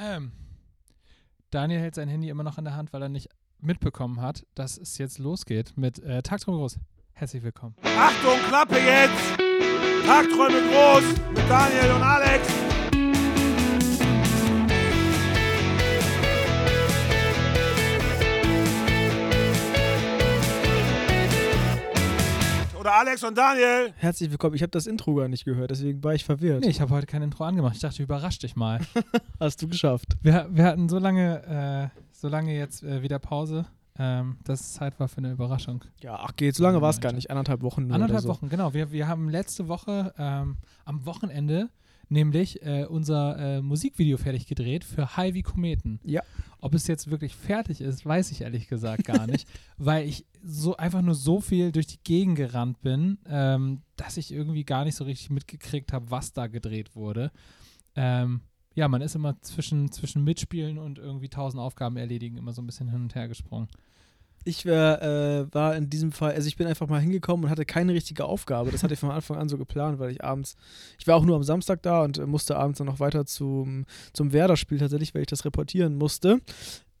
Ähm, Daniel hält sein Handy immer noch in der Hand, weil er nicht mitbekommen hat, dass es jetzt losgeht mit äh, Tagträume groß. Herzlich willkommen. Achtung, Klappe jetzt! Tagträume groß mit Daniel und Alex. Alex und Daniel. Herzlich willkommen. Ich habe das Intro gar nicht gehört, deswegen war ich verwirrt. Nee, ich habe heute kein Intro angemacht. Ich dachte, ich überrasch dich mal. Hast du geschafft. Wir, wir hatten so lange, äh, so lange jetzt äh, wieder Pause, ähm, dass es Zeit war für eine Überraschung. Ja, ach geht, so lange war es gar nicht. Anderthalb Wochen nur Anderthalb oder so. Wochen, genau. Wir, wir haben letzte Woche ähm, am Wochenende nämlich äh, unser äh, Musikvideo fertig gedreht für High wie Kometen. Ja. Ob es jetzt wirklich fertig ist, weiß ich ehrlich gesagt gar nicht, weil ich so einfach nur so viel durch die Gegend gerannt bin, ähm, dass ich irgendwie gar nicht so richtig mitgekriegt habe, was da gedreht wurde. Ähm, ja, man ist immer zwischen, zwischen Mitspielen und irgendwie tausend Aufgaben erledigen immer so ein bisschen hin und her gesprungen. Ich wär, äh, war in diesem Fall, also ich bin einfach mal hingekommen und hatte keine richtige Aufgabe. Das hatte ich von Anfang an so geplant, weil ich abends, ich war auch nur am Samstag da und äh, musste abends dann noch weiter zum, zum Werder-Spiel tatsächlich, weil ich das reportieren musste.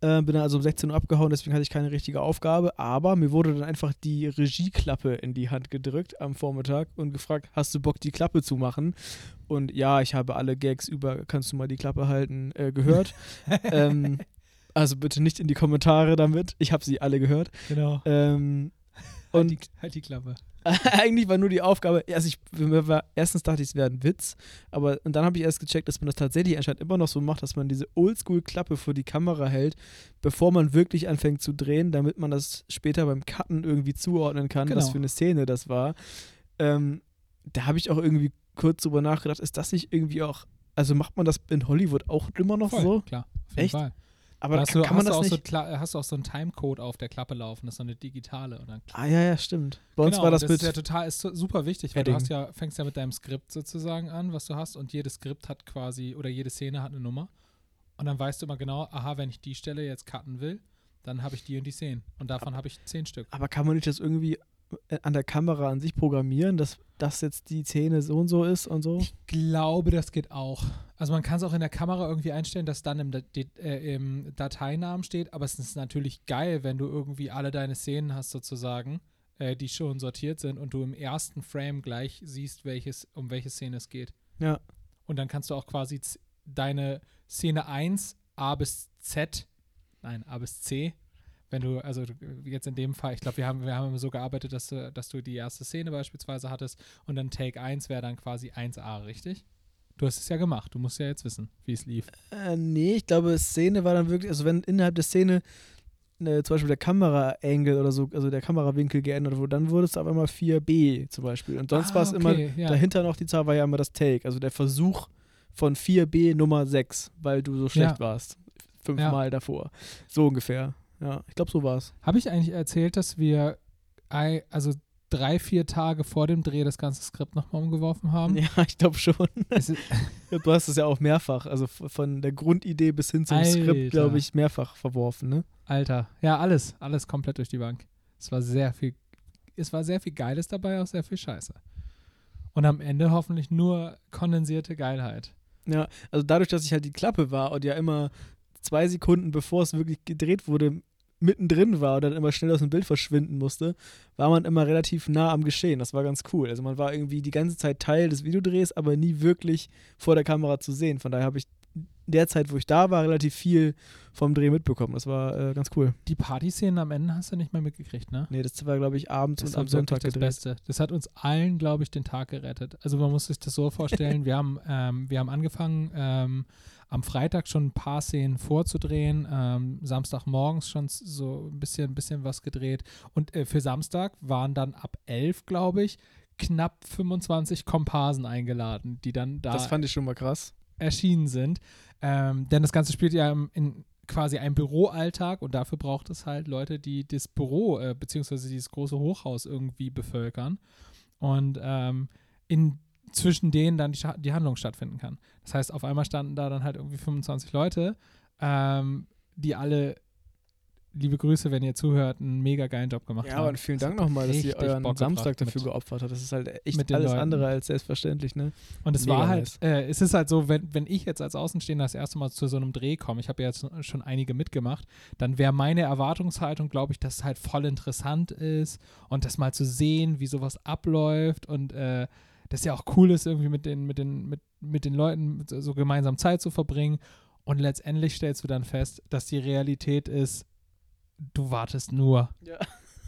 Äh, bin dann also um 16 Uhr abgehauen, deswegen hatte ich keine richtige Aufgabe. Aber mir wurde dann einfach die Regieklappe in die Hand gedrückt am Vormittag und gefragt, hast du Bock, die Klappe zu machen? Und ja, ich habe alle Gags über, kannst du mal die Klappe halten, äh, gehört. ähm, also bitte nicht in die Kommentare damit. Ich habe sie alle gehört. Genau. Ähm, Halt und die, halt die Klappe. eigentlich war nur die Aufgabe, also ich, war, erstens dachte ich, es wäre ein Witz, aber und dann habe ich erst gecheckt, dass man das tatsächlich anscheinend immer noch so macht, dass man diese Oldschool-Klappe vor die Kamera hält, bevor man wirklich anfängt zu drehen, damit man das später beim Cutten irgendwie zuordnen kann, was Genau. für eine Szene das war. Ähm, da habe ich auch irgendwie kurz drüber nachgedacht, ist das nicht irgendwie auch, also macht man das in Hollywood auch immer noch Voll, so? klar. Auf jeden Echt? Fall. Aber hast du, kann man hast, das du auch nicht? so, hast du auch so einen Timecode auf der Klappe laufen, das ist so eine digitale. Dann ah ja, ja, stimmt. Bei uns genau, war das, das mit ist ja total ist super wichtig, weil du Padding. hast ja, fängst ja mit deinem Skript sozusagen an, was du hast, und jedes Skript hat quasi, oder jede Szene hat eine Nummer. Und dann weißt du immer genau, aha, wenn ich die Stelle jetzt cutten will, dann habe ich die und die Szenen. Und davon habe ich zehn Stück. Aber kann man nicht das irgendwie äh, an der Kamera an sich programmieren, dass das jetzt die Szene so und so ist und so? Ich glaube, das geht auch. Also man kann es auch in der Kamera irgendwie einstellen, dass dann im, äh, im Dateinamen steht, aber es ist natürlich geil, wenn du irgendwie alle deine Szenen hast sozusagen, äh, die schon sortiert sind und du im ersten Frame gleich siehst, welches, um welche Szene es geht. Ja. Und dann kannst du auch quasi deine Szene 1 A bis Z, nein, A bis C, wenn du, also jetzt in dem Fall, ich glaube, wir haben, wir haben so gearbeitet, dass du, dass du die erste Szene beispielsweise hattest und dann Take 1 wäre dann quasi 1A, richtig? Du hast es ja gemacht, du musst ja jetzt wissen, wie es lief. Äh, nee, ich glaube, Szene war dann wirklich, also wenn innerhalb der Szene äh, zum Beispiel der Kamera-Angle oder so, also der Kamerawinkel geändert wurde, dann wurde es auf einmal 4B zum Beispiel. Und sonst Ah, war es immer, okay, ja. dahinter noch die Zahl war ja immer das Take, also der Versuch von 4B Nummer 6, weil du so schlecht Ja. warst. Fünfmal davor. So ungefähr. Ja, ich glaube, so war es. Habe ich eigentlich erzählt, dass wir also drei, vier Tage vor dem Dreh das ganze Skript nochmal umgeworfen haben? Ja, ich glaube schon. Du hast es ja auch mehrfach, also von der Grundidee bis hin zum Skript, Alter. glaube ich, mehrfach verworfen, ne? Alter, ja, alles, alles komplett durch die Bank. Es war sehr viel, es war sehr viel Geiles dabei, auch sehr viel Scheiße. Und am Ende hoffentlich nur kondensierte Geilheit. Ja, also dadurch, dass ich halt die Klappe war und ja immer zwei Sekunden bevor es wirklich gedreht wurde, mittendrin war und dann immer schnell aus dem Bild verschwinden musste, war man immer relativ nah am Geschehen. Das war ganz cool. Also man war irgendwie die ganze Zeit Teil des Videodrehs, aber nie wirklich vor der Kamera zu sehen. Von daher habe ich der Zeit, wo ich da war, relativ viel vom Dreh mitbekommen. Das war äh, ganz cool. Die Partyszenen am Ende hast du nicht mehr mitgekriegt, ne? Nee, das war, glaube ich, abends Das und am Sonntag das gedreht. Beste. Das hat uns allen, glaube ich, den Tag gerettet. Also man muss sich das so vorstellen, wir haben, ähm, wir haben angefangen, ähm, am Freitag schon ein paar Szenen vorzudrehen, ähm, Samstagmorgens schon so ein bisschen, ein bisschen was gedreht. Und äh, für Samstag waren dann ab 11, glaube ich, knapp 25 Komparsen eingeladen, die dann da Das fand ich schon mal krass. Erschienen sind. Ähm, denn das Ganze spielt ja in quasi einem Büroalltag und dafür braucht es halt Leute, die das Büro äh, beziehungsweise dieses große Hochhaus irgendwie bevölkern und ähm, in zwischen denen dann die, die Handlung stattfinden kann. Das heißt, auf einmal standen da dann halt irgendwie 25 Leute, ähm, die alle liebe Grüße, wenn ihr zuhört, einen mega geilen Job gemacht Ja, haben. aber vielen Das Dank nochmal, dass ihr euren Bock Samstag dafür geopfert habt. Das ist halt echt alles Leuten. andere als selbstverständlich, ne? Und es Mega war halt, äh, es ist halt so, wenn, wenn ich jetzt als Außenstehender das erste Mal zu so einem Dreh komme, ich habe ja jetzt schon einige mitgemacht, dann wäre meine Erwartungshaltung, glaube ich, dass es halt voll interessant ist und das mal zu sehen, wie sowas abläuft und äh, das ja auch cool ist, irgendwie mit den, mit den, mit, mit den Leuten so so gemeinsam Zeit zu verbringen. Und letztendlich stellst du dann fest, dass die Realität ist, du wartest nur. Ja.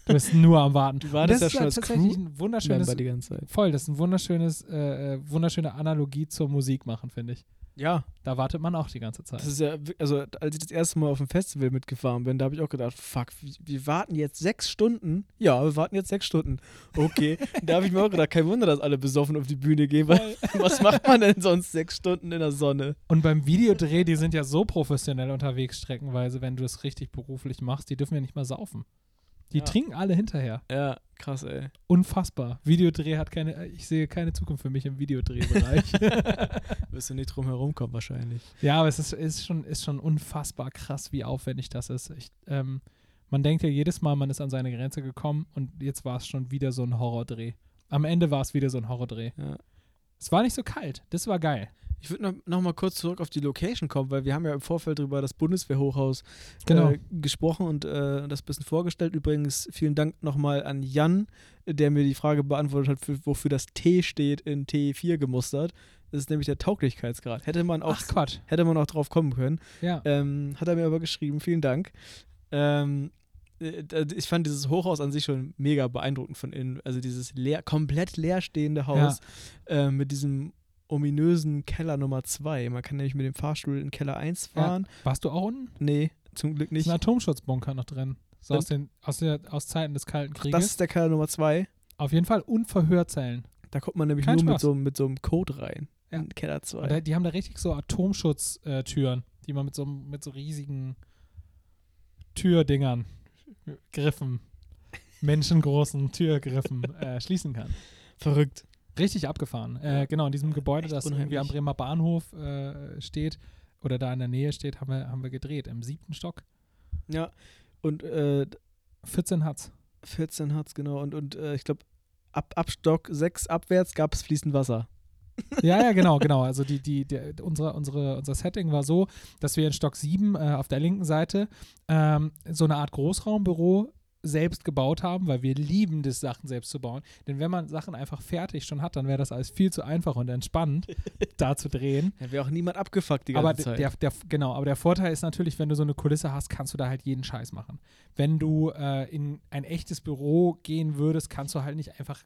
Du bist nur am Warten. Du wartest das ja ist schon halt als tatsächlich Crew- ein wunderschönes Member die ganze Zeit. Voll, das ist ein wunderschönes, äh, äh, wunderschöne Analogie zur Musik machen, finde ich. Ja, Da wartet man auch die ganze Zeit. das ist ja, also als ich das erste Mal auf dem Festival mitgefahren bin, da habe ich auch gedacht, fuck, wir, wir warten jetzt sechs Stunden? Ja, wir warten jetzt sechs Stunden. Okay, da habe ich mir auch gedacht, kein Wunder, dass alle besoffen auf die Bühne gehen, weil was macht man denn sonst sechs Stunden in der Sonne? Und beim Videodreh, die sind ja so professionell unterwegs, streckenweise, wenn du es richtig beruflich machst, die dürfen ja nicht mal saufen. Die Ja. trinken alle hinterher. Ja, krass, ey. Unfassbar. Videodreh hat keine, ich sehe keine Zukunft für mich im Videodrehbereich. Wirst du nicht drum herum kommen wahrscheinlich. ja, aber es ist, ist, schon, ist schon unfassbar krass, wie aufwendig das ist. Ich, ähm, man denkt ja jedes Mal, man ist an seine Grenze gekommen und jetzt war es schon wieder so ein Horrordreh. Am Ende war es wieder so ein Horrordreh. Ja. Es war nicht so kalt. Das war geil. Ich würde noch, noch mal kurz zurück auf die Location kommen, weil wir haben ja im Vorfeld über das Bundeswehrhochhaus Genau. äh, gesprochen und äh, das ein bisschen vorgestellt. Übrigens vielen Dank nochmal an Jan, der mir die Frage beantwortet hat, für, wofür das T steht in T4 gemustert. Das ist nämlich der Tauglichkeitsgrad. Hätte man auch, Ach Quatsch. hätte man auch drauf kommen können. Ja. Ähm, hat er mir aber geschrieben, vielen Dank. Ähm, äh, d- ich fand dieses Hochhaus an sich schon mega beeindruckend von innen. Also dieses leer, komplett leerstehende Haus äh, mit diesem ominösen Keller Nummer 2. Man kann nämlich mit dem Fahrstuhl in Keller 1 fahren. Warst du auch unten? Nee, zum Glück Ist nicht. ein Atomschutzbunker noch drin. So aus, den, aus, der, aus Zeiten des Kalten Ach, Krieges. das ist der Keller Nummer 2. Auf jeden Fall Unverhörzellen. Da kommt man nämlich Kein nur mit so, mit so einem Code rein. Ja. In Keller 2. Und da, die haben da richtig so Atomschutztüren, die man mit so, mit so riesigen Türdingern, Griffen, menschengroßen Türgriffen äh, schließen kann. Verrückt. Richtig abgefahren. Äh, genau, in diesem Gebäude, Echt das irgendwie am unheimlich. Bremer Bahnhof äh, steht oder da in der Nähe steht, haben wir, haben wir gedreht. Im siebten Stock. Ja. Und äh, 14 hat's. 14 hat's, genau. Und, und äh, ich glaube, ab, ab Stock 6 abwärts gab es fließend Wasser. Ja, ja, genau, genau. Also die, die, der, unsere, unsere, unser Setting war so, dass wir in Stock 7 äh, auf der linken Seite ähm, so eine Art Großraumbüro selbst gebaut haben, weil wir lieben das, Sachen selbst zu bauen. Denn wenn man Sachen einfach fertig schon hat, dann wäre das alles viel zu einfach und entspannend, da zu drehen. Da wäre auch niemand abgefuckt die ganze Aber Zeit. der, der, genau, aber der Vorteil ist natürlich, wenn du so eine Kulisse hast, kannst du da halt jeden Scheiß machen. Wenn du äh, in ein echtes Büro gehen würdest, kannst du halt nicht einfach,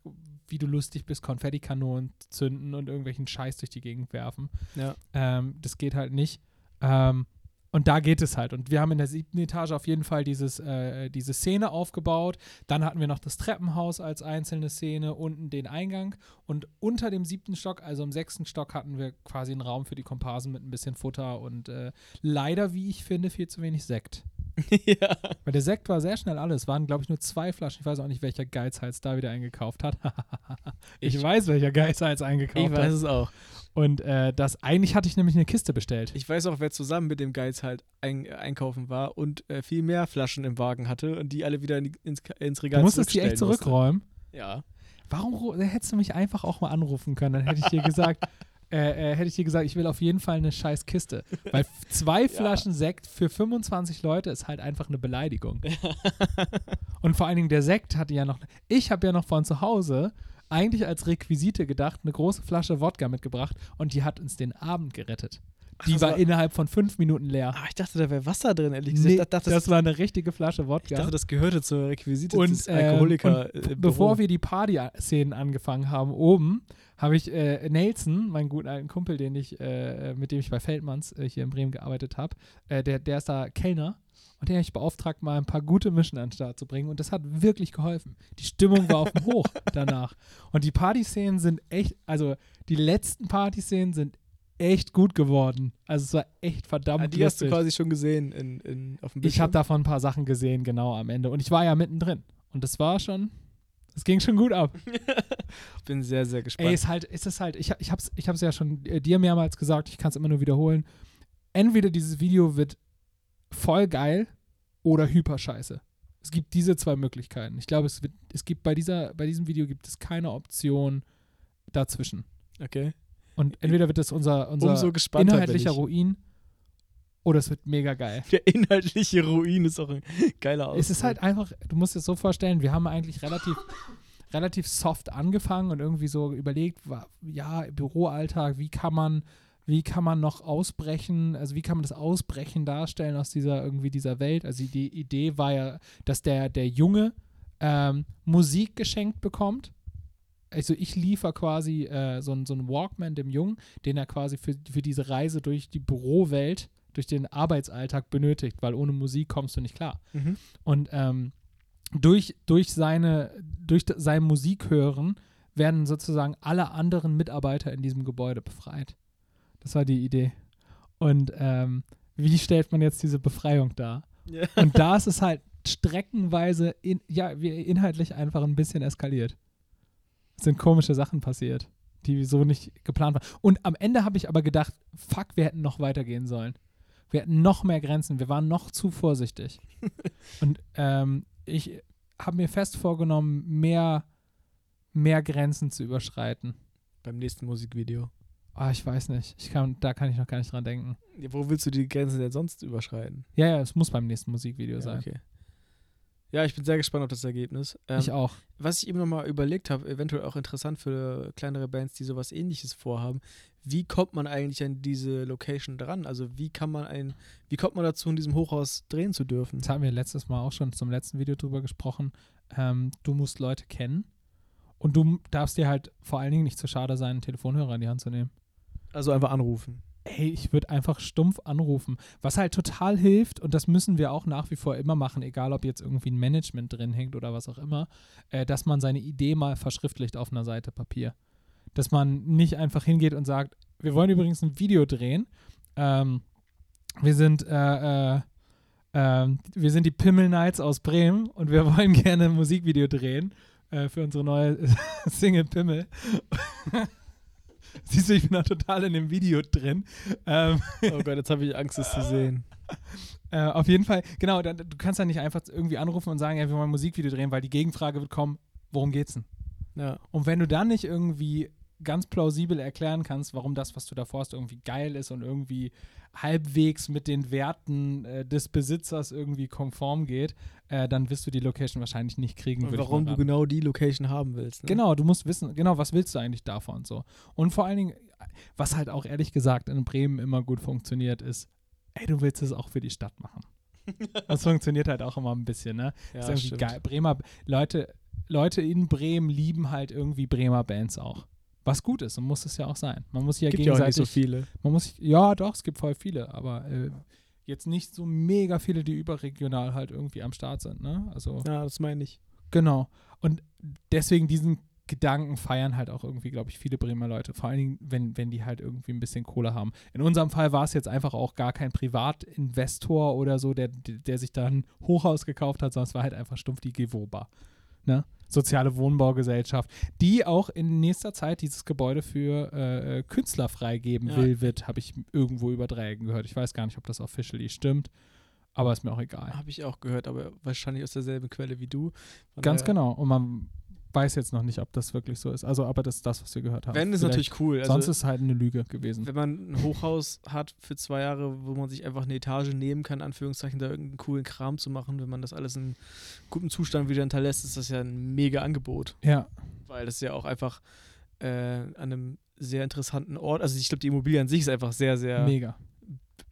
wie du lustig bist, Konfettikanonen zünden und irgendwelchen Scheiß durch die Gegend werfen. ja. Ähm, das geht halt nicht. Ähm, und da geht es halt. Und wir haben in der siebten Etage auf jeden Fall dieses, äh, diese Szene aufgebaut. Dann hatten wir noch das Treppenhaus als einzelne Szene, unten den Eingang. Und unter dem siebten Stock, also im sechsten Stock, hatten wir quasi einen Raum für die Komparsen mit ein bisschen Futter und äh, leider, wie ich finde, viel zu wenig Sekt. ja. Weil der Sekt war sehr schnell alles. Es waren, glaube ich, nur zwei Flaschen. Ich weiß auch nicht, welcher Geizhals da wieder eingekauft hat. ich, Ich- weiß, welcher Geizhals eingekauft Ich weiß hat. es auch. Und äh, das, eigentlich hatte ich nämlich eine Kiste bestellt. Ich weiß auch, wer zusammen mit dem Geiz halt ein, einkaufen war und äh, viel mehr Flaschen im Wagen hatte und die alle wieder in, ins, ins Regal Du musstest die echt zurückstellen musste. zurückräumen. Ja. Warum ru- hättest du mich einfach auch mal anrufen können? Dann hätte ich dir gesagt, äh, äh, hätte ich dir gesagt, ich will auf jeden Fall eine scheiß Kiste. Weil zwei Flaschen Sekt für 25 Leute ist halt einfach eine Beleidigung. Und vor allen Dingen der Sekt hatte ja noch, ich habe ja noch von zu Hause eigentlich als Requisite gedacht, eine große Flasche Wodka mitgebracht und die hat uns den Abend gerettet. Die das war, war- innerhalb von fünf Minuten leer. Ah, ich dachte, da wäre Wasser drin, ehrlich gesagt. Nee, dachte, das, das, war eine richtige Flasche Wodka. ich dachte, das gehörte zur Requisite und, des ähm, Alkoholiker. und äh, bevor wir die Party-Szenen angefangen haben oben, habe ich äh, Nelson, meinen guten alten Kumpel, den ich, äh, mit dem ich bei Feldmanns äh, hier in Bremen gearbeitet habe, äh, der, der ist da Kellner und den habe ich beauftragt, mal ein paar gute Mischen an den Start zu bringen und das hat wirklich geholfen. Die Stimmung war auf dem Hoch danach. Und die Party-Szenen sind echt, also die letzten Party-Szenen sind echt gut geworden. Also es war echt verdammt ah, die hast du lustig. quasi schon gesehen in, in, auf dem Ich habe davon ein paar Sachen gesehen, genau am Ende. Und ich war ja mittendrin. Und das war schon, das ging schon gut ab. Ich bin sehr, sehr gespannt. Ey, ist halt, ist es halt, ich, ich hab's, ich hab's ja schon äh, dir mehrmals gesagt, ich kann es immer nur wiederholen. Entweder dieses Video wird voll geil oder hyperscheiße. Es gibt diese zwei Möglichkeiten. Ich glaube, es, wird, es gibt bei, dieser, bei diesem Video gibt es keine Option dazwischen. Okay. Und entweder wird es unser, unser Umso inhaltlicher ich. Ruin oder es wird mega geil. Der inhaltliche Ruin ist auch ein geiler Ausdruck. Es ist halt einfach, du musst es so vorstellen, wir haben eigentlich relativ, relativ soft angefangen und irgendwie so überlegt, ja, Büroalltag, wie kann man, wie kann man noch ausbrechen, also wie kann man das Ausbrechen darstellen aus dieser irgendwie dieser Welt. Also die Idee war ja, dass der, der Junge ähm, Musik geschenkt bekommt. Also ich liefere quasi äh, so, einen- so einen Walkman dem Jungen, den er quasi für, für diese Reise durch die Bürowelt, durch den Arbeitsalltag benötigt, weil ohne Musik kommst du nicht klar. Mhm. Und ähm, durch, durch, seine, durch sein Musikhören werden sozusagen alle anderen Mitarbeiter in diesem Gebäude befreit. Das war die Idee. Und ähm, wie stellt man jetzt diese Befreiung dar? Ja. Und da ist es halt streckenweise, in, ja, inhaltlich einfach ein bisschen eskaliert. Es sind komische Sachen passiert, die so nicht geplant waren. Und am Ende habe ich aber gedacht, fuck, wir hätten noch weitergehen sollen. Wir hatten noch mehr Grenzen, wir waren noch zu vorsichtig. Und ähm, ich habe mir fest vorgenommen, mehr, mehr Grenzen zu überschreiten. Beim nächsten Musikvideo. Ah, ich weiß nicht. Ich kann, da kann ich noch gar nicht dran denken. Ja, wo willst du die Grenzen denn sonst überschreiten? Ja, ja, es muss beim nächsten Musikvideo Ja, sein. okay. Ja, ich bin sehr gespannt auf das Ergebnis. Ähm, Ich auch. Was ich eben nochmal überlegt habe, eventuell auch interessant für kleinere Bands, die sowas ähnliches vorhaben, wie kommt man eigentlich an diese Location dran? Also wie kann man ein, wie kommt man dazu, in diesem Hochhaus drehen zu dürfen? Das haben wir letztes Mal auch schon zum letzten Video drüber gesprochen. Ähm, du musst Leute kennen und du darfst dir halt vor allen Dingen nicht zu schade sein, einen Telefonhörer in die Hand zu nehmen. Also einfach anrufen. Ey, ich würde einfach stumpf anrufen. Was halt total hilft, und das müssen wir auch nach wie vor immer machen, egal ob jetzt irgendwie ein Management drin hängt oder was auch immer, äh, dass man seine Idee mal verschriftlicht auf einer Seite Papier. Dass man nicht einfach hingeht und sagt, wir wollen übrigens ein Video drehen. Ähm, wir sind äh, äh, ähm, wir sind die Pimmel Knights aus Bremen und wir wollen gerne ein Musikvideo drehen äh, für unsere neue Single Pimmel. Siehst du, ich bin da total in dem Video drin. Ähm, Oh Gott, jetzt habe ich Angst, es zu sehen. äh, auf jeden Fall, genau, dann, du kannst dann nicht einfach irgendwie anrufen und sagen, ja, wir wollen ein Musikvideo drehen, weil die Gegenfrage wird kommen, worum geht's denn? Ja. Und wenn du dann nicht irgendwie ganz plausibel erklären kannst, warum das, was du davor hast, irgendwie geil ist und irgendwie halbwegs mit den Werten äh, des Besitzers irgendwie konform geht, äh, dann wirst du die Location wahrscheinlich nicht kriegen. Und warum du genau die Location haben willst. Ne? Genau, du musst wissen, genau, was willst du eigentlich davon und so. Und vor allen Dingen, was halt auch ehrlich gesagt in Bremen immer gut funktioniert, ist, ey, du willst es auch für die Stadt machen. Das funktioniert halt auch immer ein bisschen, ne? Ja, ist irgendwie stimmt. geil. Bremer, Leute, Leute in Bremen lieben halt irgendwie Bremer Bands auch. Was gut ist und muss es ja auch sein. Man muss sich ja Gibt ja auch gegenseitig. nicht so viele. Man muss sich, ja, doch, es gibt voll viele, aber äh, jetzt nicht so mega viele, die überregional halt irgendwie am Start sind, ne? Also Ja, das meine ich. Genau. Und deswegen diesen Gedanken feiern halt auch irgendwie, glaube ich, viele Bremer Leute. Vor allen Dingen, wenn, wenn die halt irgendwie ein bisschen Kohle haben. In unserem Fall war es jetzt einfach auch gar kein Privatinvestor oder so, der, der sich da ein Hochhaus gekauft hat, sondern es war halt einfach stumpf die Gewoba. Ne? Soziale Wohnbaugesellschaft, die auch in nächster Zeit dieses Gebäude für äh, äh, Künstler freigeben Ja. will, wird, habe ich irgendwo über Dreiecken gehört. Ich weiß gar nicht, ob das officially stimmt, aber ist mir auch egal. Habe ich auch gehört, aber wahrscheinlich aus derselben Quelle wie du. Ganz genau. Und man weiß jetzt noch nicht, ob das wirklich so ist. Also, aber das ist das, was wir gehört haben. Wenn, ist Vielleicht- natürlich cool. Also, Sonst ist es halt eine Lüge gewesen. wenn man ein Hochhaus hat für zwei Jahre, wo man sich einfach eine Etage nehmen kann, Anführungszeichen, da irgendeinen coolen Kram zu machen, wenn man das alles in gutem Zustand wieder hinterlässt, ist das ja ein mega Angebot. Ja, Weil das ja auch einfach äh, an einem sehr interessanten Ort, also ich glaube, die Immobilie an sich ist einfach sehr, sehr mega.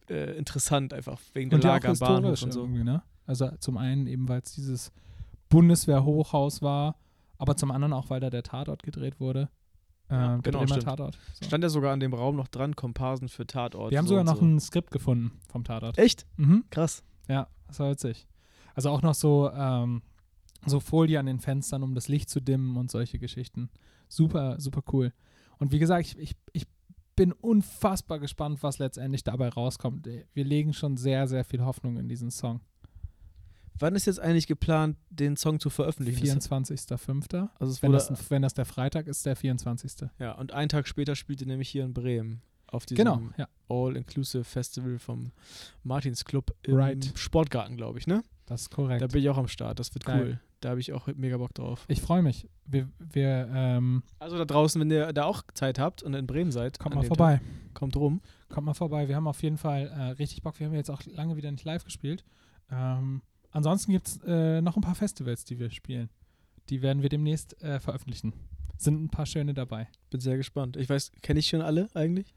äh, interessant, einfach wegen der Und auch Lage am Bahnhof und so. ne? Also zum einen eben, weil es dieses Bundeswehr-Hochhaus war, aber zum anderen auch, weil da der Tatort gedreht wurde. Äh, Ja, der genau, stimmt. Tatort. So. Stand ja sogar an dem Raum noch dran, Komparsen für Tatort. Wir haben so sogar noch so. ein Skript gefunden vom Tatort. Echt? Mhm. Krass. Ja, das war witzig. Also auch noch so, ähm, so Folie an den Fenstern, um das Licht zu dimmen und solche Geschichten. Super, super cool. Und wie gesagt, ich, ich, ich bin unfassbar gespannt, was letztendlich dabei rauskommt. Wir legen schon sehr, sehr viel Hoffnung in diesen Song. Wann ist jetzt eigentlich geplant, den Song zu veröffentlichen? Das- 24.05. Also Wenn das, ein- wenn das der Freitag ist, der 24. ja, und einen Tag später spielt ihr nämlich hier in Bremen auf diesem Genau, ja. All-Inclusive Festival vom Martins Club im Right. Sportgarten, glaube ich, ne? Das ist korrekt. Da bin ich auch am Start. Das wird Geil. cool. Da habe ich auch mega Bock drauf. ich freue mich. Wir, wir ähm, Also da draußen, wenn ihr da auch Zeit habt und in Bremen seid, kommt mal vorbei. Tag, kommt rum. Kommt mal vorbei. Wir haben auf jeden Fall äh, richtig Bock. Wir haben jetzt auch lange wieder nicht live gespielt. Ähm, ansonsten gibt es äh, noch ein paar Festivals, die wir spielen. Die werden wir demnächst äh, veröffentlichen. Sind ein paar schöne dabei. Bin sehr gespannt. Ich weiß, kenne ich schon alle eigentlich?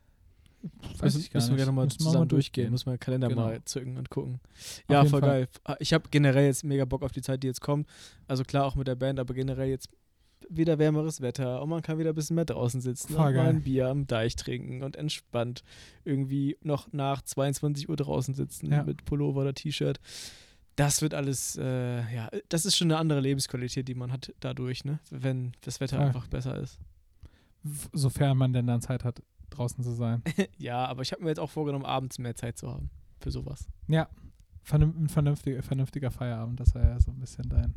Weiß müssen, ich gar müssen wir nicht. gerne mal Müssen zusammen mal durchgehen. Muss man den Kalender Genau. mal zücken und gucken. Ja, voll Fall. geil. Ich habe generell jetzt mega Bock auf die Zeit, die jetzt kommt. Also klar auch mit der Band, aber generell jetzt wieder wärmeres Wetter und man kann wieder ein bisschen mehr draußen sitzen Voll und mal geil. ein Bier am Deich trinken und entspannt irgendwie noch nach 22 Uhr draußen sitzen Ja. mit Pullover oder T-Shirt. Das wird alles, äh, ja, das ist schon eine andere Lebensqualität, die man hat dadurch, ne? Wenn das Wetter Voll. einfach besser ist. Sofern man denn dann Zeit hat, draußen zu sein. Ja, aber ich habe mir jetzt auch vorgenommen, abends mehr Zeit zu haben für sowas. Ja, ein vernünftiger, vernünftiger Feierabend, das war ja so ein bisschen dein.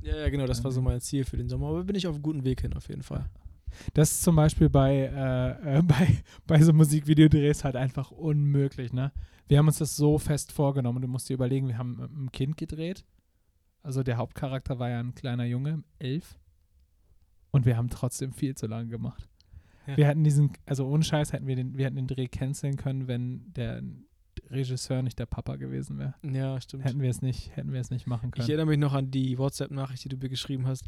Ja, ja, genau, das war so mein Ziel für den Sommer. Aber bin ich auf einem guten Weg hin, auf jeden Fall. Das ist zum Beispiel bei, äh, äh, bei, bei so Musikvideodrehs halt einfach unmöglich, ne? Wir haben uns das so fest vorgenommen. Du musst dir überlegen, wir haben mit einem Kind gedreht. Also der Hauptcharakter war ja ein kleiner Junge, elf. Und wir haben trotzdem viel zu lange gemacht. Ja. Wir hätten diesen, also ohne Scheiß hätten wir den, wir hätten den Dreh canceln können, wenn der Regisseur nicht der Papa gewesen wäre. Ja, stimmt. Hätten wir es nicht, hätten wir es nicht machen Ich können. erinnere mich noch an die WhatsApp-Nachricht, die du mir geschrieben hast.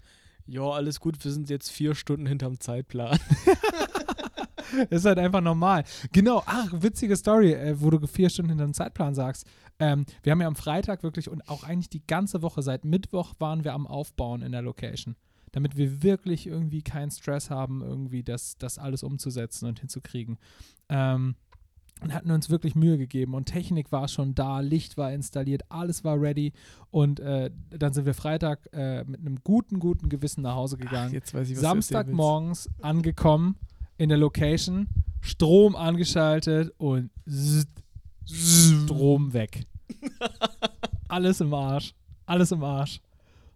Ja, alles gut, wir sind jetzt vier Stunden hinterm Zeitplan. ist halt einfach normal. Genau, ach, witzige Story, äh, wo du vier Stunden hinter dem Zeitplan sagst. Ähm, wir haben ja am Freitag wirklich und auch eigentlich die ganze Woche, seit Mittwoch waren wir am Aufbauen in der Location. Damit wir wirklich irgendwie keinen Stress haben, irgendwie das, das alles umzusetzen und hinzukriegen. Ähm, und hatten uns wirklich Mühe gegeben und Technik war schon da, Licht war installiert, alles war ready und äh, dann sind wir Freitag äh, mit einem guten, guten Gewissen nach Hause gegangen. jetzt weiß ich, was willst. Samstagmorgens angekommen in der Location, Strom angeschaltet und Strom weg. Alles im Arsch. Alles im Arsch.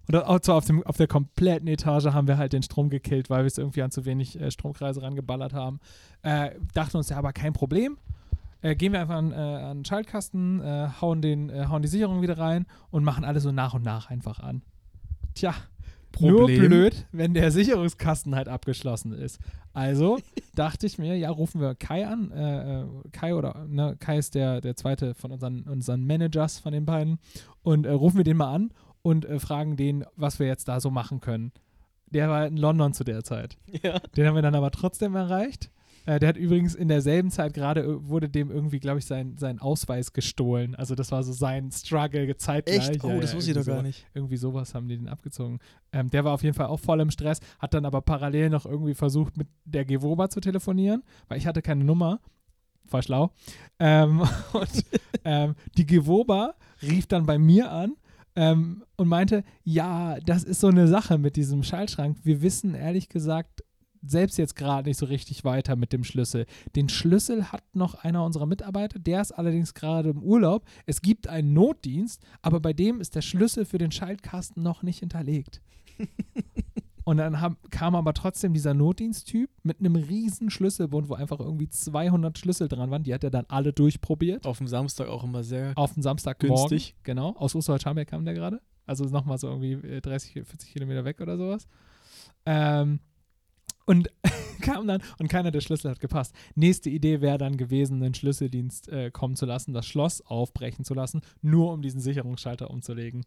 Und auch zwar auf, dem, auf der kompletten Etage haben wir halt den Strom gekillt, weil wir es irgendwie an zu wenig äh, Stromkreise rangeballert haben. Äh, dachten uns ja aber kein Problem. Äh, gehen wir einfach an, äh, an den Schaltkasten, äh, hauen, den, äh, hauen die Sicherung wieder rein und machen alles so nach und nach einfach an. Tja, nur Problem. blöd, wenn der Sicherungskasten halt abgeschlossen ist. Also dachte ich mir, ja, rufen wir Kai an. Äh, äh, Kai oder ne, Kai ist der, der zweite von unseren, unseren Managers von den beiden. Und äh, rufen wir den mal an und äh, fragen den, was wir jetzt da so machen können. Der war in London zu der Zeit. Ja. Den haben wir dann aber trotzdem erreicht. Äh, der hat übrigens in derselben Zeit gerade, äh, wurde dem irgendwie, glaube ich, sein, sein Ausweis gestohlen. Also das war so sein Struggle zeitgleich. Echt? Oh, Ja, das ja, wusste ich doch gar so. nicht. Irgendwie sowas haben die den abgezogen. Ähm, der war auf jeden Fall auch voll im Stress, hat dann aber parallel noch irgendwie versucht, mit der Gewoba zu telefonieren, weil ich hatte keine Nummer. War schlau. Ähm, und ähm, die Gewoba rief dann bei mir an ähm, und meinte, ja, das ist so eine Sache mit diesem Schaltschrank. Wir wissen ehrlich gesagt selbst jetzt gerade nicht so richtig weiter mit dem Schlüssel. Den Schlüssel hat noch einer unserer Mitarbeiter, der ist allerdings gerade im Urlaub. Es gibt einen Notdienst, aber bei dem ist der Schlüssel für den Schaltkasten noch nicht hinterlegt. Und dann haben, kam aber trotzdem dieser Notdiensttyp mit einem riesen Schlüsselbund, wo einfach irgendwie 200 Schlüssel dran waren. Die hat er dann alle durchprobiert. Auf dem Samstag auch immer sehr. Auf den Samstagmorgen. Günstig. Genau. Aus Osterholz-Scharmbeck kam der gerade. Also nochmal so irgendwie äh, 30, 40 Kilometer weg oder sowas. Ähm, und kam dann, und keiner der Schlüssel hat gepasst. Nächste Idee wäre dann gewesen, einen Schlüsseldienst äh, kommen zu lassen, das Schloss aufbrechen zu lassen, nur um diesen Sicherungsschalter umzulegen.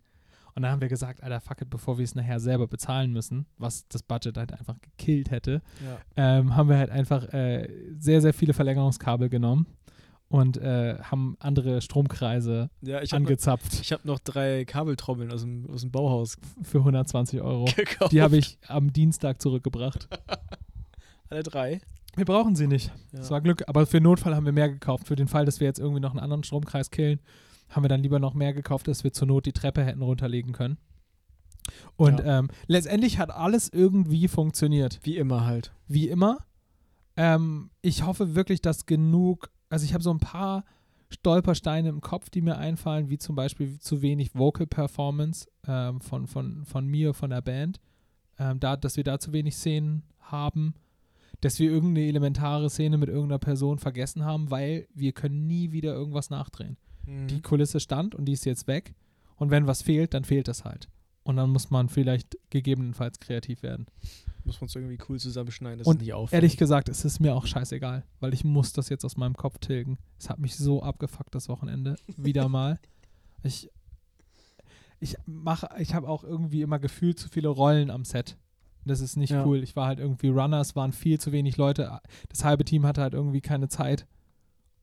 Und dann haben wir gesagt, Alter, fuck it, bevor wir es nachher selber bezahlen müssen, was das Budget halt einfach gekillt hätte, Ja. ähm, haben wir halt einfach äh, sehr, sehr viele Verlängerungskabel genommen und äh, haben andere Stromkreise Ja, ich habe noch, angezapft ich hab noch drei Kabeltrommeln aus dem, aus dem Bauhaus für 120 Euro. gekauft. Die habe ich am Dienstag zurückgebracht. Alle drei. Wir brauchen sie nicht. Ja. Das war Glück. Aber für Notfall haben wir mehr gekauft. Für den Fall, dass wir jetzt irgendwie noch einen anderen Stromkreis killen, haben wir dann lieber noch mehr gekauft, dass wir zur Not die Treppe hätten runterlegen können. Und ähm, letztendlich hat alles irgendwie funktioniert. Wie immer halt. Wie immer. Ähm, ich hoffe wirklich, dass genug, also ich habe so ein paar Stolpersteine im Kopf, die mir einfallen, wie zum Beispiel zu wenig Vocal Performance ähm, von, von, von mir, von der Band. Ähm, da, dass wir da zu wenig Szenen haben, dass wir irgendeine elementare Szene mit irgendeiner Person vergessen haben, weil wir können nie wieder irgendwas nachdrehen. Mhm. Die Kulisse stand und die ist jetzt weg. Und wenn was fehlt, dann fehlt es halt. Und dann muss man vielleicht gegebenenfalls kreativ werden. Muss man es irgendwie cool zusammenschneiden, dass Und es nicht auffällt. Ehrlich gesagt, es ist mir auch scheißegal, weil ich muss das jetzt aus meinem Kopf tilgen. Es hat mich so abgefuckt das Wochenende. Wieder mal. Ich, ich mache, ich habe auch irgendwie immer gefühlt zu viele Rollen am Set. Das ist nicht Ja. cool. Ich war halt irgendwie Runner, es waren viel zu wenig Leute. Das halbe Team hatte halt irgendwie keine Zeit.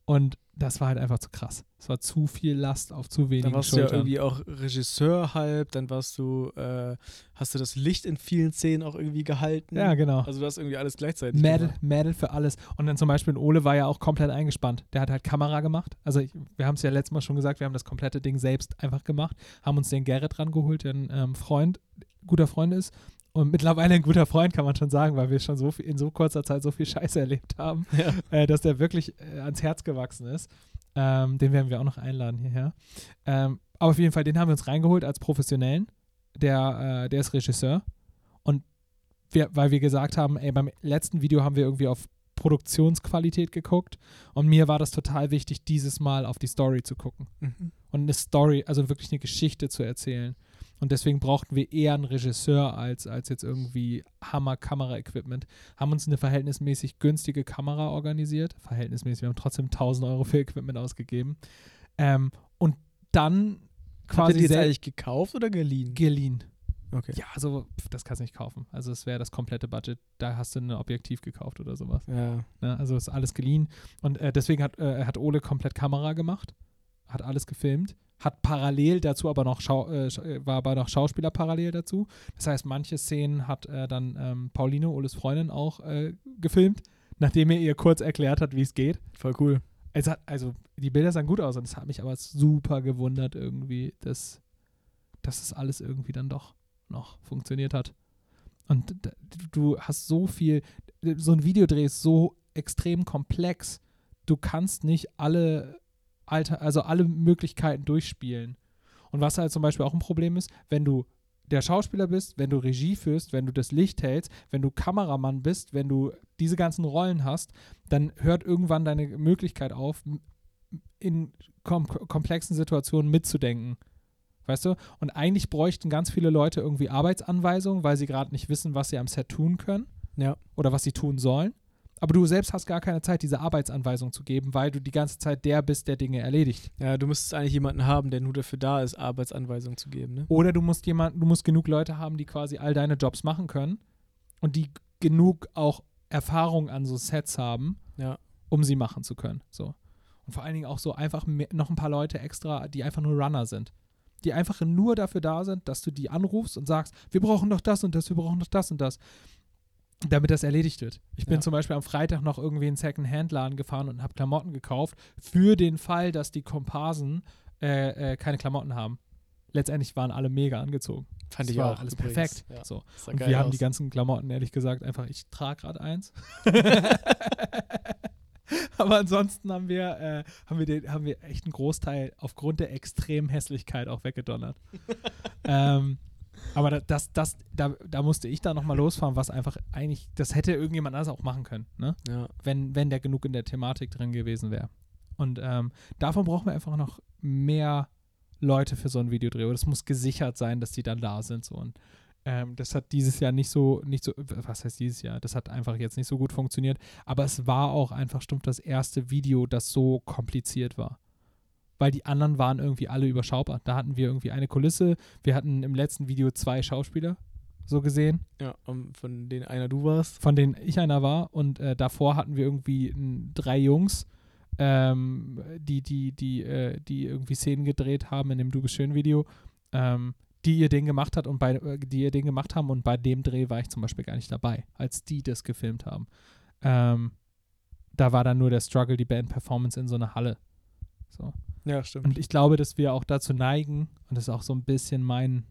Und das war halt einfach zu krass. Es war zu viel Last auf zu wenigen Dann warst du ja Schultern. irgendwie auch Regisseur halb, dann warst du, äh, hast du das Licht in vielen Szenen auch irgendwie gehalten. ja, genau. Also du hast irgendwie alles gleichzeitig Mädel, gemacht. Mädel für alles. Und dann zum Beispiel Ole war ja auch komplett eingespannt. Der hat halt Kamera gemacht. Also ich, wir haben es ja letztes Mal schon gesagt, wir haben das komplette Ding selbst einfach gemacht, haben uns den Gerrit rangeholt, der ein ähm, Freund, guter Freund ist. Und mittlerweile ein guter Freund, kann man schon sagen, weil wir schon so viel, in so kurzer Zeit so viel Scheiße erlebt haben, Ja. äh, dass der wirklich äh, ans Herz gewachsen ist. Ähm, den werden wir auch noch einladen hierher. Ähm, aber auf jeden Fall, den haben wir uns reingeholt als Professionellen. Der, äh, der ist Regisseur. Und wir, weil wir gesagt haben, ey, beim letzten Video haben wir irgendwie auf Produktionsqualität geguckt. Und mir war das total wichtig, dieses Mal auf die Story zu gucken. Mhm. Und eine Story, also wirklich eine Geschichte zu erzählen. Und deswegen brauchten wir eher einen Regisseur als, als jetzt irgendwie Hammer-Kamera-Equipment. Haben uns eine verhältnismäßig günstige Kamera organisiert. Verhältnismäßig, wir haben trotzdem 1000 Euro für Equipment ausgegeben. Ähm, und dann Habt ihr quasi die eigentlich gekauft oder geliehen? geliehen. Okay. Ja, also das kannst du nicht kaufen. Also es wäre das komplette Budget. Da hast du ein Objektiv gekauft oder sowas. Ja. Ne? Also ist alles geliehen. Und äh, deswegen hat, äh, hat Ole komplett Kamera gemacht, hat alles gefilmt, hat parallel dazu aber noch Schau äh, äh, war aber noch Schauspieler parallel dazu. Das heißt, manche Szenen hat äh, dann ähm, Pauline, Oles Freundin, auch äh, gefilmt, nachdem er ihr kurz erklärt hat, wie es geht. Voll cool. Es hat, also die Bilder sahen gut aus und es hat mich aber super gewundert irgendwie, dass, dass das alles irgendwie dann doch noch funktioniert hat. Und du hast so viel, so ein Videodreh ist so extrem komplex. Du kannst nicht alle Alter, also alle Möglichkeiten durchspielen. Und was halt zum Beispiel auch ein Problem ist, wenn du der Schauspieler bist, wenn du Regie führst, wenn du das Licht hältst, wenn du Kameramann bist, wenn du diese ganzen Rollen hast, dann hört irgendwann deine Möglichkeit auf, in kom komplexen Situationen mitzudenken. Weißt du? Und eigentlich bräuchten ganz viele Leute irgendwie Arbeitsanweisungen, weil sie gerade nicht wissen, was sie am Set tun können Ja. oder was sie tun sollen. Aber du selbst hast gar keine Zeit, diese Arbeitsanweisung zu geben, weil du die ganze Zeit der bist, der Dinge erledigt. Ja, du müsstest eigentlich jemanden haben, der nur dafür da ist, Arbeitsanweisungen zu geben, ne? Oder du musst jemanden, du musst genug Leute haben, die quasi all deine Jobs machen können und die genug auch Erfahrung an so Sets haben, Ja. um sie machen zu können. So. Und vor allen Dingen auch so einfach mehr, noch ein paar Leute extra, die einfach nur Runner sind. Die einfach nur dafür da sind, dass du die anrufst und sagst, wir brauchen doch das und das, wir brauchen doch das und das. Damit das erledigt wird. Ich bin Ja. zum Beispiel am Freitag noch irgendwie in einen Second-Hand-Laden gefahren und habe Klamotten gekauft, für den Fall, dass die Komparsen äh, äh, keine Klamotten haben. Letztendlich waren alle mega angezogen. Fand Das ich war auch. alles übrigens. perfekt. Ja. So. Und wir haben aus. die ganzen Klamotten, ehrlich gesagt, einfach, ich trage gerade eins. Aber ansonsten haben wir, äh, haben, wir den, haben wir echt einen Großteil aufgrund der extremen Hässlichkeit auch weggedonnert. ähm, aber da- das, das, da, da musste ich dann nochmal losfahren, was einfach eigentlich, das hätte irgendjemand anders auch machen können, ne? ja. wenn, wenn der genug in der Thematik drin gewesen wäre. Und ähm, davon brauchen wir einfach noch mehr Leute für so ein Videodreh. Es muss gesichert sein, dass die dann da sind. So. Und ähm, das hat dieses Jahr nicht so, nicht so, was heißt dieses Jahr? Das hat einfach jetzt nicht so gut funktioniert. Aber es war auch einfach stumpf das erste Video, das so kompliziert war. Weil die anderen waren irgendwie alle überschaubar. Da hatten wir irgendwie eine Kulisse. Wir hatten im letzten Video zwei Schauspieler, so gesehen ja, um, von denen einer du warst. von denen ich einer war. Und äh, davor hatten wir irgendwie n, drei Jungs, ähm, die, die, die, äh, die irgendwie Szenen gedreht haben in dem Du bist schön Video, ähm, die ihr Ding gemacht hat und bei, äh, die ihr Ding gemacht haben und bei dem Dreh war ich zum Beispiel gar nicht dabei, als die das gefilmt haben. Ähm, da war dann nur der Struggle, die Band-Performance in so einer Halle. So. Ja, stimmt. Und ich glaube, dass wir auch dazu neigen, und das ist auch so ein bisschen mein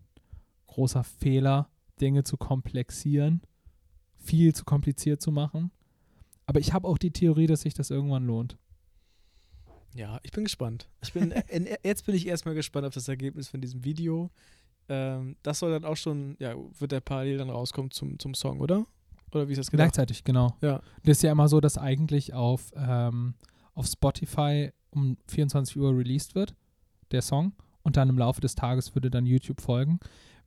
großer Fehler, Dinge zu komplexieren, viel zu kompliziert zu machen. Aber ich habe auch die Theorie, dass sich das irgendwann lohnt. Ja, ich bin gespannt. Ich bin, äh, in, jetzt bin ich erstmal gespannt auf das Ergebnis von diesem Video. Ähm, das soll dann auch schon, ja, wird der parallel dann rauskommen zum, zum Song, oder? Oder wie ist das gedacht? Gleichzeitig, genau. Ja. Das ist ja immer so, dass eigentlich auf, ähm, auf Spotify um 24 Uhr released wird, der Song. und dann im Laufe des Tages würde dann YouTube folgen.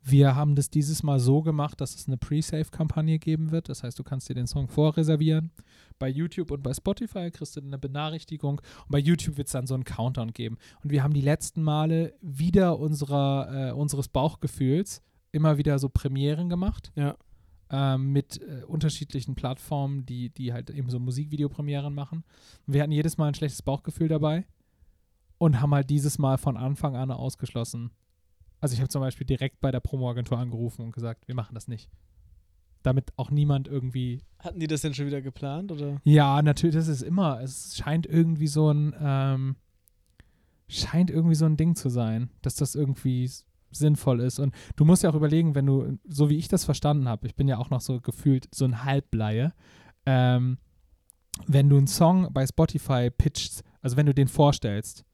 Wir haben das dieses Mal so gemacht, dass es eine Pre-Save-Kampagne geben wird. Das heißt, du kannst dir den Song vorreservieren. Bei YouTube und bei Spotify kriegst du eine Benachrichtigung. Und bei YouTube wird es dann so einen Countdown geben. Und wir haben die letzten Male wieder unserer, äh, unseres Bauchgefühls immer wieder so Premieren gemacht. Ja. Ähm, mit äh, unterschiedlichen Plattformen, die, die halt eben so Musikvideopremieren machen. Und wir hatten jedes Mal ein schlechtes Bauchgefühl dabei und haben halt dieses Mal von Anfang an ausgeschlossen, also ich habe zum Beispiel direkt bei der Promoagentur angerufen und gesagt, wir machen das nicht. Damit auch niemand irgendwie. Hatten die das denn schon wieder geplant? Oder? Ja, natürlich, das ist immer. Es scheint irgendwie so ein, ähm, scheint irgendwie so ein Ding zu sein, dass das irgendwie sinnvoll ist. Und du musst ja auch überlegen, wenn du, so wie ich das verstanden habe, ich bin ja auch noch so gefühlt so ein Halbleihe, ähm, wenn du einen Song bei Spotify pitchst, also wenn du den vorstellst,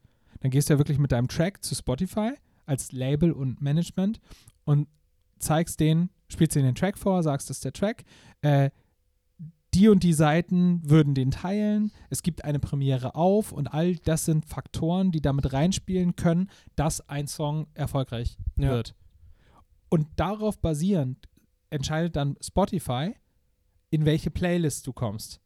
dann gehst du ja wirklich mit deinem Track zu Spotify als Label und Management und zeigst den, spielst den den Track vor, sagst, das ist der Track. Äh, die und die Seiten würden den teilen. Es gibt eine Premiere auf und all das sind Faktoren, die damit reinspielen können, dass ein Song erfolgreich Ja. wird. Und darauf basierend entscheidet dann Spotify, in welche Playlist du kommst.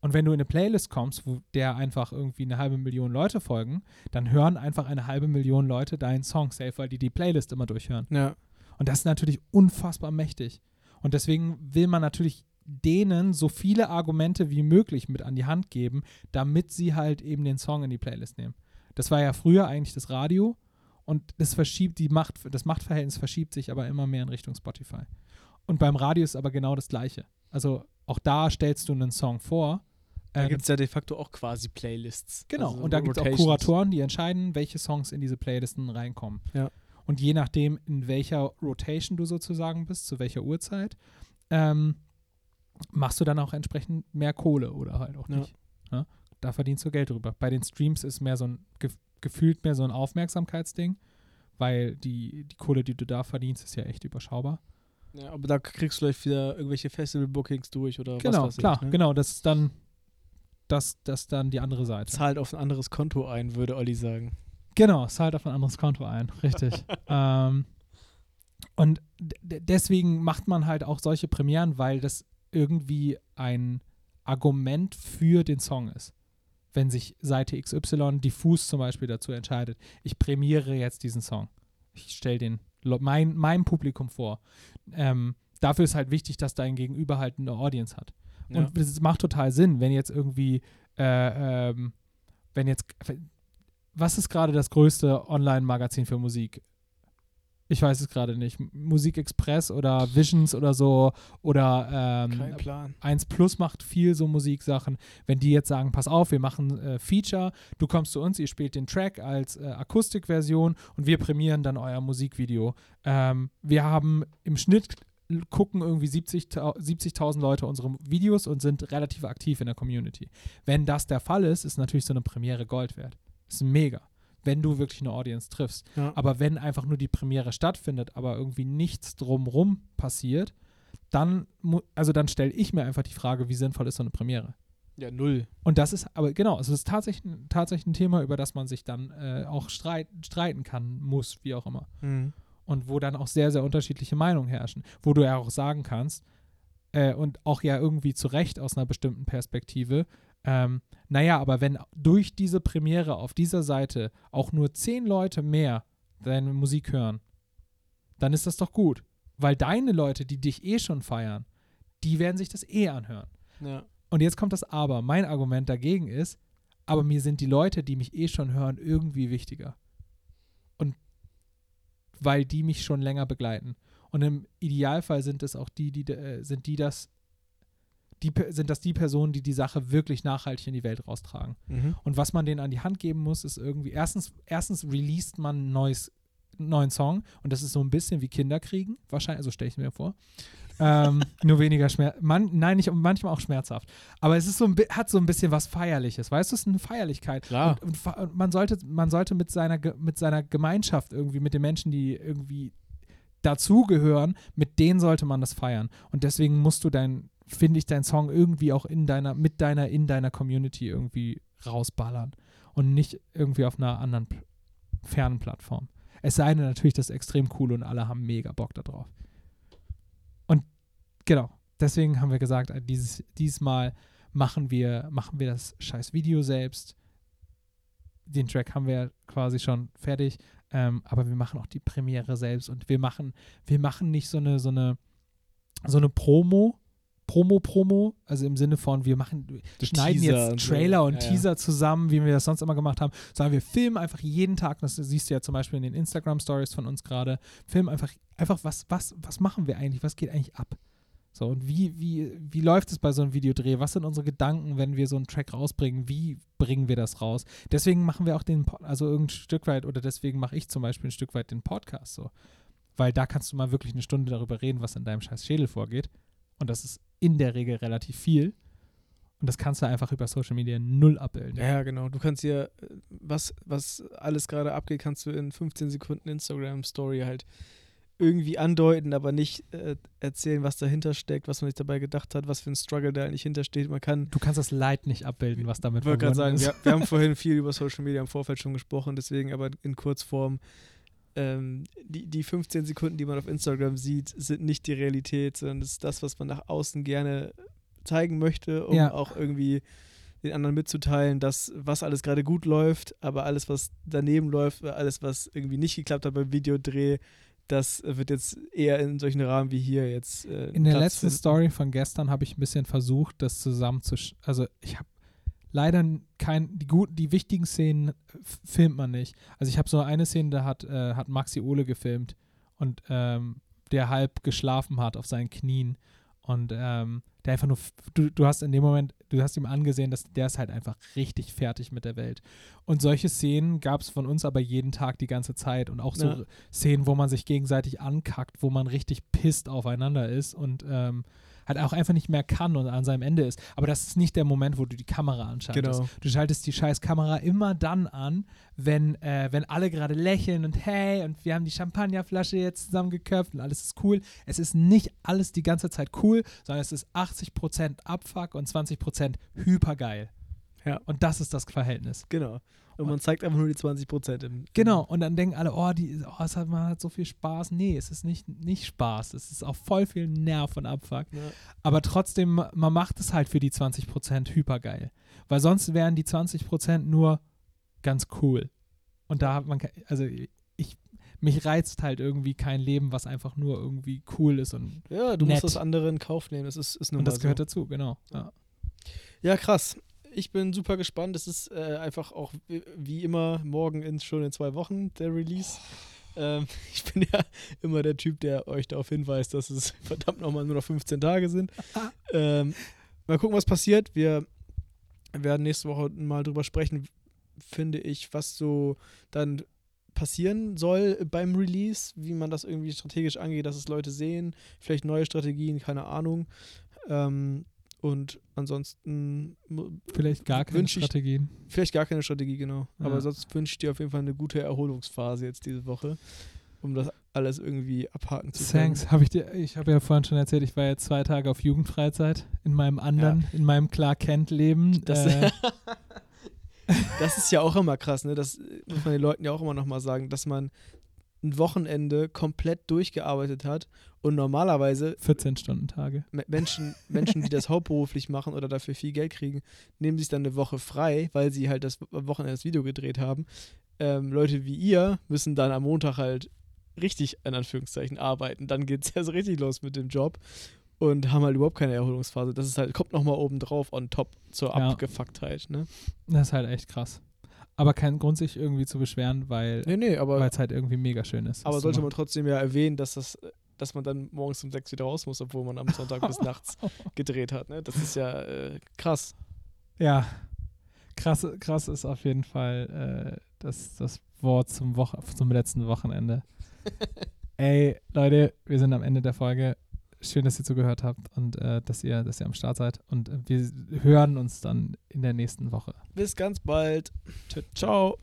Und wenn du in eine Playlist kommst, wo der einfach irgendwie eine halbe Million Leute folgen, dann hören einfach eine halbe Million Leute deinen Song safe, weil die die Playlist immer durchhören. Ja. Und das ist natürlich unfassbar mächtig. Und deswegen will man natürlich denen so viele Argumente wie möglich mit an die Hand geben, damit sie halt eben den Song in die Playlist nehmen. Das war ja früher eigentlich das Radio und das verschiebt die Macht, das Machtverhältnis verschiebt sich aber immer mehr in Richtung Spotify. Und beim Radio ist aber genau das Gleiche. Also auch da stellst du einen Song vor. Da äh, gibt es ja de facto auch quasi Playlists. Genau, Also und da gibt es auch. Kuratoren, die entscheiden, welche Songs in diese Playlisten reinkommen. Ja. Und je nachdem, in welcher Rotation du sozusagen bist, zu welcher Uhrzeit, ähm, machst du dann auch entsprechend mehr Kohle oder halt auch Ja. nicht. Ja? Da verdienst du Geld drüber. Bei den Streams ist mehr so ein, gef gefühlt mehr so ein Aufmerksamkeitsding, weil die, die Kohle, die du da verdienst, ist ja echt überschaubar. Ja, aber da kriegst du vielleicht wieder irgendwelche Festival-Bookings durch oder genau, was weiß klar, ich. Ne? genau. Das ist dann, das, das ist dann die andere Seite. Zahlt auf ein anderes Konto ein, würde Olli sagen. Genau, zahlt auf ein anderes Konto ein, richtig. ähm, und deswegen macht man halt auch solche Premieren, weil das irgendwie ein Argument für den Song ist. Wenn sich Seite XY diffus zum Beispiel dazu entscheidet, ich prämiere jetzt diesen Song. Ich stelle den mein, meinem Publikum vor. Ähm, dafür ist halt wichtig, dass dein Gegenüber halt eine Audience hat. Ja. Und es macht total Sinn, wenn jetzt irgendwie, äh, ähm, wenn jetzt, was ist gerade das größte Online-Magazin für Musik? Ich weiß es gerade nicht. M- Musikexpress oder Visions oder so oder ähm, Kein Plan. 1 Plus macht viel so Musiksachen. Wenn die jetzt sagen, pass auf, wir machen äh, Feature, du kommst zu uns, ihr spielt den Track als äh, Akustikversion und wir prämieren dann euer Musikvideo. Ähm, wir haben im Schnitt gucken irgendwie 70.000 70.000 Leute unsere Videos und sind relativ aktiv in der Community. Wenn das der Fall ist, ist natürlich so eine Premiere Gold wert. Das ist mega, wenn du wirklich eine Audience triffst. Ja. Aber wenn einfach nur die Premiere stattfindet, aber irgendwie nichts drumrum passiert, dann, also dann stelle ich mir einfach die Frage, wie sinnvoll ist so eine Premiere? ja, null. Und das ist, aber genau, es ist tatsächlich, tatsächlich ein Thema, über das man sich dann äh, auch streit, streiten kann, muss, wie auch immer. Mhm. Und wo dann auch sehr, sehr unterschiedliche Meinungen herrschen. Wo du ja auch sagen kannst, äh, und auch ja irgendwie zu Recht aus einer bestimmten Perspektive, ähm, naja, aber wenn durch diese Premiere auf dieser Seite auch nur zehn Leute mehr deine Musik hören, dann ist das doch gut. Weil deine Leute, die dich eh schon feiern, die werden sich das eh anhören. Ja. Und jetzt kommt das Aber. Mein Argument dagegen ist, aber mir sind die Leute, die mich eh schon hören, irgendwie wichtiger. Und weil die mich schon länger begleiten. Und im Idealfall sind es auch die, die äh, sind die das, die sind das die Personen, die die Sache wirklich nachhaltig in die Welt raustragen. Mhm. Und was man denen an die Hand geben muss, ist irgendwie, erstens, erstens released man ein neues, einen neuen Song und das ist so ein bisschen wie Kinderkriegen, wahrscheinlich, so stelle ich mir vor. ähm, nur weniger Schmerz, man, nein, nicht, manchmal auch schmerzhaft. Aber es ist so ein, hat so ein bisschen was Feierliches, weißt du, es ist eine Feierlichkeit. Klar. Und, und, und man sollte, man sollte mit seiner, mit seiner Gemeinschaft irgendwie, mit den Menschen, die irgendwie dazugehören, mit denen sollte man das feiern. Und deswegen musst du dein, finde ich, deinen Song irgendwie auch in deiner, mit deiner, in deiner Community irgendwie rausballern. Und nicht irgendwie auf einer anderen fernen Plattform. Es sei denn natürlich, das ist extrem cool und alle haben mega Bock darauf. Und genau, deswegen haben wir gesagt, äh, dieses, diesmal machen wir, machen wir das scheiß Video selbst. Den Track haben wir quasi schon fertig, ähm, aber wir machen auch die Premiere selbst und wir machen, wir machen nicht so eine, so eine, so eine Promo, Promo-Promo, also im Sinne von, wir machen, wir schneiden Teaser und jetzt. Trailer und Ja, ja. Teaser zusammen, wie wir das sonst immer gemacht haben, sondern wir filmen einfach jeden Tag, das siehst du ja zum Beispiel in den Instagram-Stories von uns gerade, filmen einfach, einfach was, was, was machen wir eigentlich, was geht eigentlich ab? So, und wie, wie, wie läuft es bei so einem Videodreh? Was sind unsere Gedanken, wenn wir so einen Track rausbringen? Wie bringen wir das raus? Deswegen machen wir auch den, also irgendein Stück weit, oder deswegen mache ich zum Beispiel ein Stück weit den Podcast so. Weil da kannst du mal wirklich eine Stunde darüber reden, was in deinem scheiß Schädel vorgeht. Und das ist in der Regel relativ viel. Und das kannst du einfach über Social Media null abbilden. Ja, genau. Du kannst hier, äh, was, was alles gerade abgeht, kannst du in 15 Sekunden Instagram-Story halt irgendwie andeuten, aber nicht äh, erzählen, was dahinter steckt, was man sich dabei gedacht hat, was für ein Struggle da eigentlich hintersteht. Man kann, Du kannst das Leid nicht abbilden, was damit ich wollte gerade sagen, verbunden ist. wir, wir haben vorhin viel über Social Media im Vorfeld schon gesprochen, deswegen aber in Kurzform. Ähm, die, die 15 Sekunden, die man auf Instagram sieht, sind nicht die Realität, sondern das ist das, was man nach außen gerne zeigen möchte, um Ja. auch irgendwie den anderen mitzuteilen, dass was alles gerade gut läuft, aber alles, was daneben läuft, alles, was irgendwie nicht geklappt hat beim Videodreh, das wird jetzt eher in solchen Rahmen wie hier jetzt. Äh, In der letzten finden. Story von gestern habe ich ein bisschen versucht, das zusammenzusch... Also ich habe leider kein... Die guten, die wichtigen Szenen f- filmt man nicht. Also ich habe so eine Szene, da hat, äh, hat Maxi Ole gefilmt und ähm, der halb geschlafen hat auf seinen Knien und ähm, der einfach nur... Du, du hast in dem Moment, du hast ihm angesehen, dass der ist halt einfach richtig fertig mit der Welt. Und solche Szenen gab es von uns aber jeden Tag die ganze Zeit und auch so Ja. Szenen, wo man sich gegenseitig ankackt, wo man richtig pisst aufeinander ist und ähm, halt auch einfach nicht mehr kann und an seinem Ende ist. Aber das ist nicht der Moment, wo du die Kamera anschaltest. Genau. Du schaltest die scheiß Kamera immer dann an, wenn, äh, wenn alle gerade lächeln und hey, und wir haben die Champagnerflasche jetzt zusammengeköpft und alles ist cool. Es ist nicht alles die ganze Zeit cool, sondern es ist 80% Abfuck und 20% hypergeil. Ja. Und das ist das Verhältnis. Genau. Und man zeigt einfach nur die 20 Prozent. Genau, und dann denken alle, oh, die, oh es hat, man hat so viel Spaß. Nee, es ist nicht, nicht Spaß. Es ist auch voll viel Nerv und Abfuck. Ja. Aber trotzdem, man macht es halt für die 20% hypergeil. Weil sonst wären die 20% nur ganz cool. Und da hat man, also ich, mich reizt halt irgendwie kein Leben, was einfach nur irgendwie cool ist und, Ja, du Nett. musst das andere in Kauf nehmen. Das ist, ist nun und das gehört so. dazu, genau. Ja. Ja, krass. Ich bin super gespannt. Es ist äh, einfach auch wie, immer morgen in, schon in zwei Wochen der Release. Ähm, ich bin ja immer der Typ, der euch darauf hinweist, dass es verdammt nochmal nur noch 15 Tage sind. ähm, mal gucken, was passiert. Wir werden nächste Woche mal drüber sprechen, finde ich, was so dann passieren soll beim Release, wie man das irgendwie strategisch angeht, dass es Leute sehen, vielleicht neue Strategien, keine Ahnung. Ähm, und ansonsten Vielleicht gar keine ich- Strategien. vielleicht gar keine Strategie, genau. Ja. Aber sonst wünsche ich dir auf jeden Fall eine gute Erholungsphase jetzt diese Woche, um das alles irgendwie abhaken zu können. Thanks. Habe ich dir, ich habe ja vorhin schon erzählt, ich war jetzt zwei Tage auf Jugendfreizeit in meinem anderen, in meinem Clark Kent Leben. Das, äh, das ist ja auch immer krass, ne? Das muss man den Leuten ja auch immer nochmal sagen, dass man ein Wochenende komplett durchgearbeitet hat und normalerweise 14 Stunden Tage. Me- Menschen, Menschen, die das hauptberuflich machen oder dafür viel Geld kriegen, nehmen sich dann eine Woche frei, weil sie halt das Wochenende das Video gedreht haben. Ähm, Leute wie ihr müssen dann am Montag halt richtig, in Anführungszeichen, arbeiten. Dann geht es ja so richtig los mit dem Job und haben halt überhaupt keine Erholungsphase. Das ist halt, kommt nochmal oben drauf on top zur Ja. Abgefucktheit, ne? Das ist halt echt krass. Aber kein Grund, sich irgendwie zu beschweren, weil Nee, nee, es halt irgendwie mega schön ist. aber sollte man trotzdem ja erwähnen, dass das dass man dann morgens um sechs wieder raus muss, obwohl man am Sonntag bis nachts gedreht hat. Ne? Das ist ja äh, krass. Ja, krass, krass ist auf jeden Fall äh, das, das Wort zum, Woche, zum letzten Wochenende. Ey, Leute, wir sind am Ende der Folge. Schön, dass ihr zugehört habt und äh, dass, ihr, dass ihr am Start seid. Und äh, wir hören uns dann in der nächsten Woche. Bis ganz bald. Ciao.